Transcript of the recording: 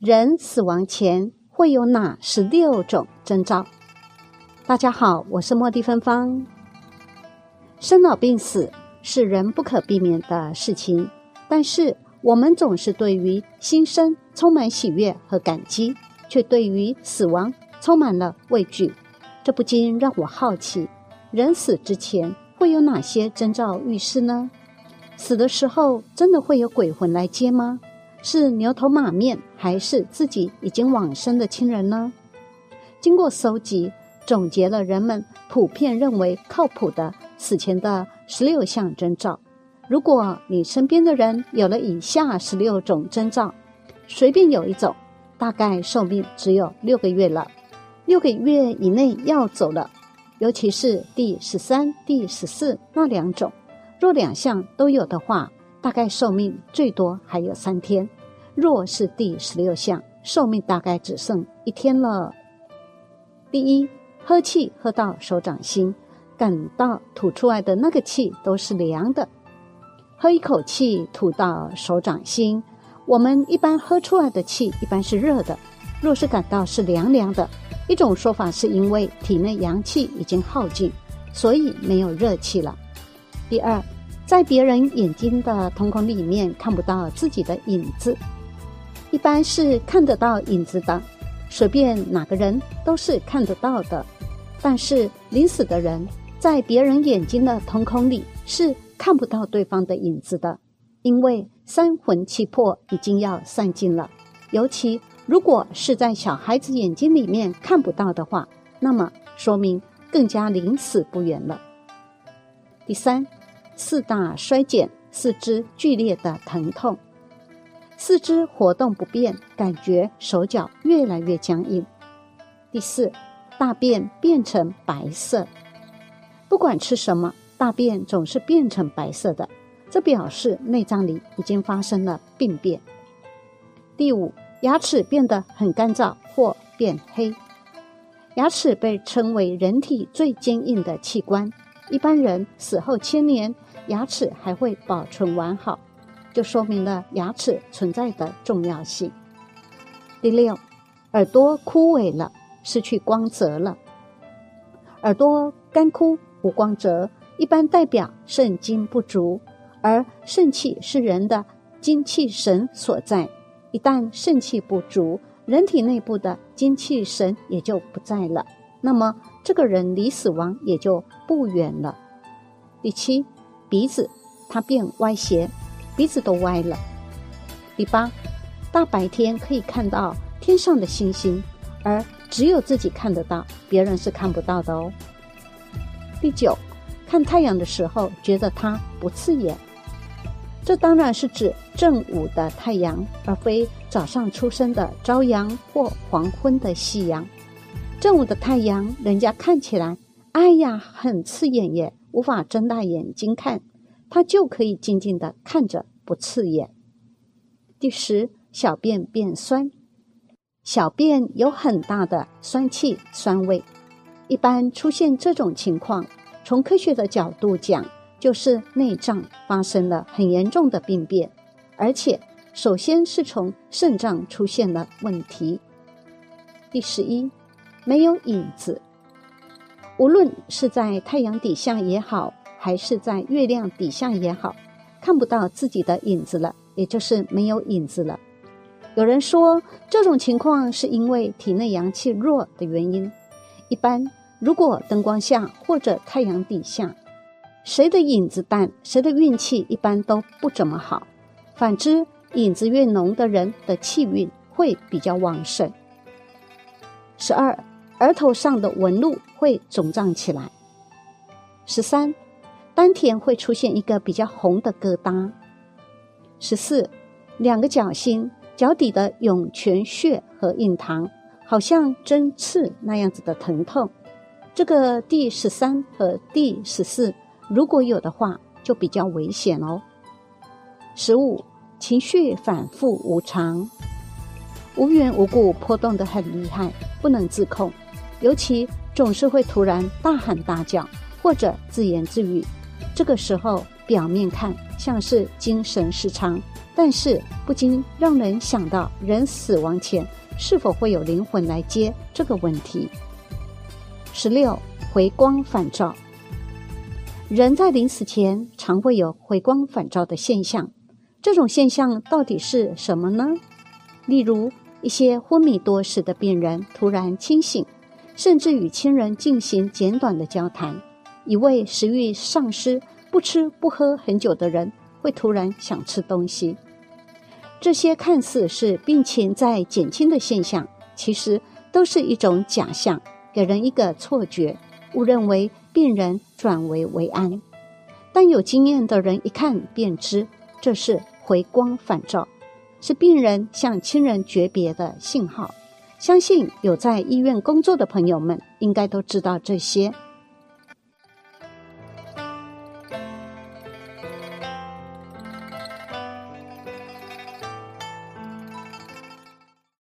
人死亡前会有哪十六种征兆？大家好，我是莫蒂芬芳。生老病死是人不可避免的事情，但是我们总是对于新生充满喜悦和感激，却对于死亡充满了畏惧。这不禁让我好奇：人死之前会有哪些征兆预示呢？死的时候真的会有鬼魂来接吗？是牛头马面，还是自己已经往生的亲人呢？经过搜集，总结了人们普遍认为靠谱的死前的十六项征兆。如果你身边的人有了以下十六种征兆，随便有一种，大概寿命只有六个月了。六个月以内要走了，尤其是第十三、第十四那两种，若两项都有的话。大概寿命最多还有三天，若是第十六项，寿命大概只剩一天了。第一，喝气喝到手掌心，感到吐出来的那个气都是凉的。喝一口气吐到手掌心，我们一般喝出来的气一般是热的。若是感到是凉凉的，一种说法是因为体内阳气已经耗尽，所以没有热气了。第二。在别人眼睛的瞳孔里面看不到自己的影子，一般是看得到影子的，随便哪个人都是看得到的。但是临死的人在别人眼睛的瞳孔里是看不到对方的影子的，因为三魂七魄已经要散尽了。尤其如果是在小孩子眼睛里面看不到的话，那么说明更加临死不远了。第三。四大衰减，四肢剧烈的疼痛，四肢活动不便，感觉手脚越来越僵硬。第四，大便变成白色，不管吃什么，大便总是变成白色的，这表示内脏里已经发生了病变。第五，牙齿变得很干燥或变黑，牙齿被称为人体最坚硬的器官，一般人死后千年。牙齿还会保存完好，就说明了牙齿存在的重要性。第六，耳朵枯萎了，失去光泽了。耳朵干枯无光泽，一般代表肾精不足，而肾气是人的精气神所在。一旦肾气不足，人体内部的精气神也就不在了，那么这个人离死亡也就不远了。第七。鼻子，它变歪斜，鼻子都歪了。第八，大白天可以看到天上的星星，而只有自己看得到，别人是看不到的哦。第九，看太阳的时候觉得它不刺眼，这当然是指正午的太阳，而非早上出生的朝阳或黄昏的夕阳。正午的太阳，人家看起来，哎呀，很刺眼耶。无法睁大眼睛看，他就可以静静的看着，不刺眼。第十，小便变酸，小便有很大的酸气、酸味。一般出现这种情况，从科学的角度讲，就是内脏发生了很严重的病变，而且首先是从肾脏出现了问题。第十一，没有影子。无论是在太阳底下也好，还是在月亮底下也好，看不到自己的影子了，也就是没有影子了。有人说这种情况是因为体内阳气弱的原因。一般如果灯光下或者太阳底下，谁的影子淡，谁的运气一般都不怎么好。反之，影子越浓的人的气运会比较旺盛。十二。额头上的纹路会肿胀起来。十三，丹田会出现一个比较红的疙瘩。十四，两个脚心、脚底的涌泉穴和印堂，好像针刺那样子的疼痛。这个第十三和第十四，如果有的话，就比较危险哦。十五，情绪反复无常，无缘无故波动的很厉害，不能自控。尤其总是会突然大喊大叫，或者自言自语，这个时候表面看像是精神失常，但是不禁让人想到，人死亡前是否会有灵魂来接这个问题。十六，回光返照。人在临死前常会有回光返照的现象，这种现象到底是什么呢？例如，一些昏迷多时的病人突然清醒，甚至与亲人进行简短的交谈；一位食欲丧失、不吃不喝很久的人会突然想吃东西。这些看似是病情在减轻的现象，其实都是一种假象，给人一个错觉，误认为病人转危为安。但有经验的人一看便知，这是回光返照，是病人向亲人诀别的信号。相信有在医院工作的朋友们，应该都知道这些。